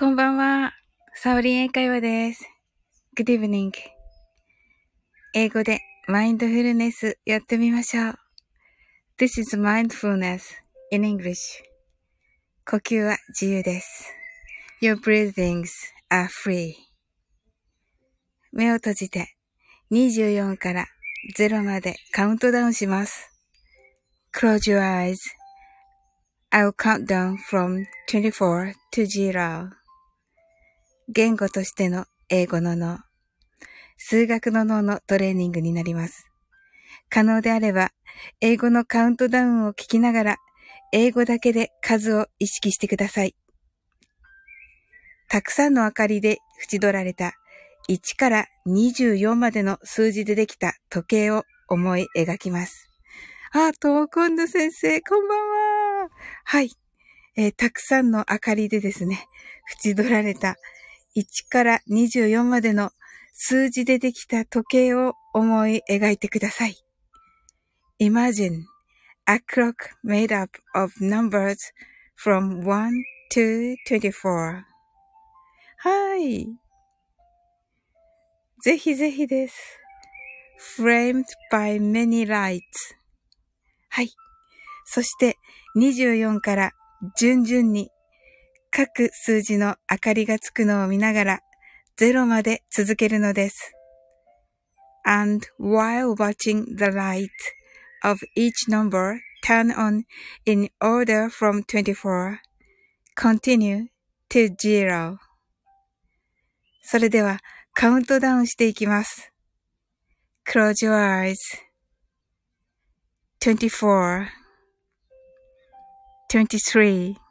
こんばんは。サオリン英会話です。Good evening. 英語でマインドフルネスやってみましょう。This is mindfulness in English. 呼吸は自由です。Your breathings are free. 目を閉じて24から0までカウントダウンします。Close your eyes. I'll count down from 24 to 0. 言語としての英語の脳、数学の脳のトレーニングになります。可能であれば、英語のカウントダウンを聞きながら、英語だけで数を意識してください。たくさんの明かりで縁取られた1から24までの数字でできた時計を思い描きます。あ、トーコンド先生、こんばんは。はい。えー、たくさんの明かりでですね、縁取られた1から24までの数字でできた時計を思い描いてください。Imagine a clock made up of numbers from 1 to 24. はい。ぜひぜひです。framed by many lights. はい。そして24から順々に各数字の明かりがつくのを見ながら0まで続けるのです。And while watching the light of each number turn on in order from 24, continue to zero. それではカウントダウンしていきます。Close your eyes. 24 23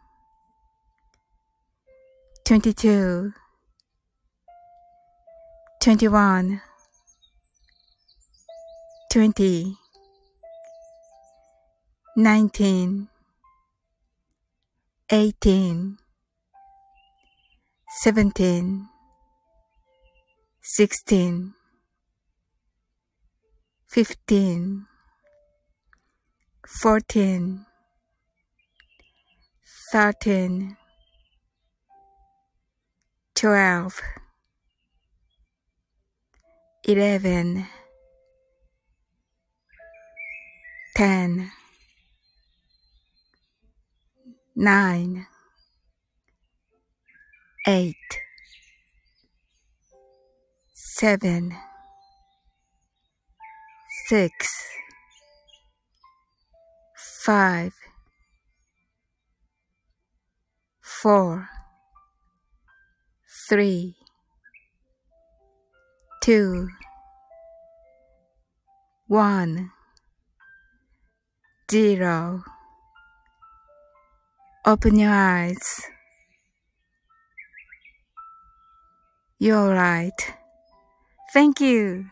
22 21 20 19 18 17 16 15 14 13 twelve, eleven, ten, nine, eight, seven, six, five, four, three, two, one, zero. Open your eyes. You're right. Thank you.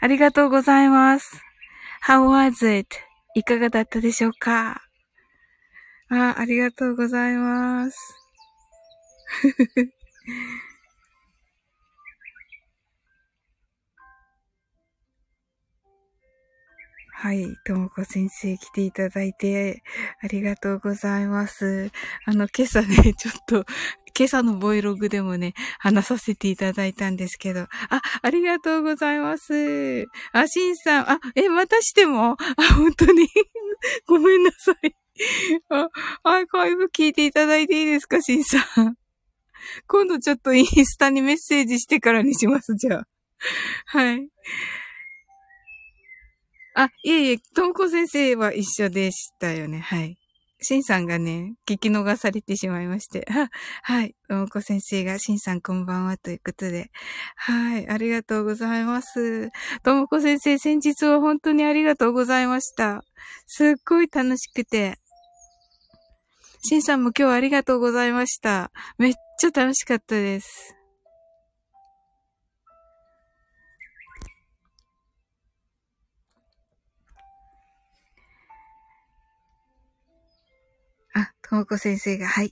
ありがとうございます。How was it? いかがだったでしょうかあ、ありがとうございます。はい。ともこ先生来ていただいて、ありがとうございます。あの、今朝ね、ちょっと、今朝のボイログでもね、話させていただいたんですけど、あ、ありがとうございます。あ、しんさん、あ、え、またしても？あ、本当に？ごめんなさい。あ、アーカイブ聞いていただいていいですか、しんさん？今度ちょっとインスタにメッセージしてからにします、じゃあ。はい。あ、いえいえ、ともこ先生は一緒でしたよね。はい。しんさんがね、聞き逃されてしまいまして。はい。ともこ先生が、しんさんこんばんはということで。はい。ありがとうございます。ともこ先生、先日は本当にありがとうございました。すっごい楽しくて。しんさんも今日はありがとうございました。めっちゃ楽しかったです。あ、ともこ先生が、はい。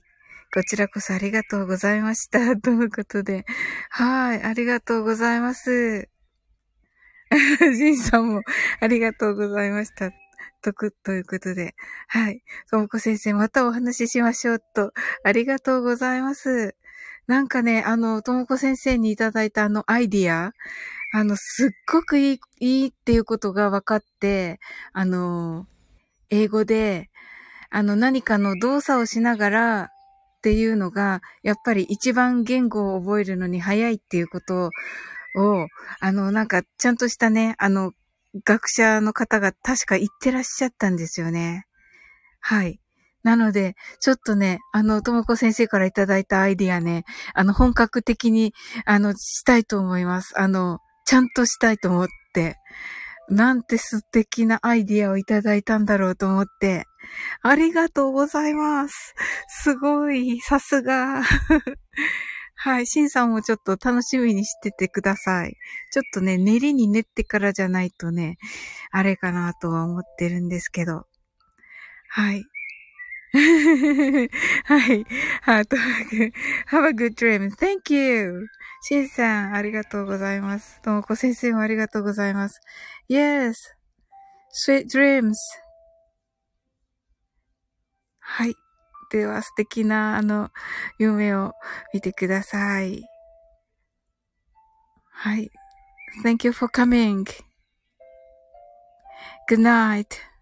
こちらこそありがとうございました。とのことで。はい。ありがとうございます。ジンさんもありがとうございました。とく、ということで。はい。ともこ先生、またお話ししましょうと。ありがとうございます。なんかね、あの、ともこ先生にいただいたあのアイディア、あの、すっごくいい、いいっていうことが分かって、あの、英語で、あの、何かの動作をしながらっていうのが、やっぱり一番言語を覚えるのに早いっていうことを、あの、なんか、ちゃんとしたね、あの、学者の方が確か言ってらっしゃったんですよね。はい。なので、ちょっとね、あの、ともこ先生からいただいたアイディアね、あの、本格的に、あの、したいと思います。あの、ちゃんとしたいと思って。なんて素敵なアイディアをいただいたんだろうと思って。ありがとうございます。すごい、さすが。はい。シンさんもちょっと楽しみにしててください。ちょっとね、練りに練ってからじゃないとね、あれかなとは思ってるんですけど。はい。はい。ハートハグ。Have a good dream. Thank you. シンさん、ありがとうございます。ともこ先生もありがとうございます。Yes. Sweet dreams. はい。では、素敵な、あの、夢を見てください。はい。Thank you for coming. Good night.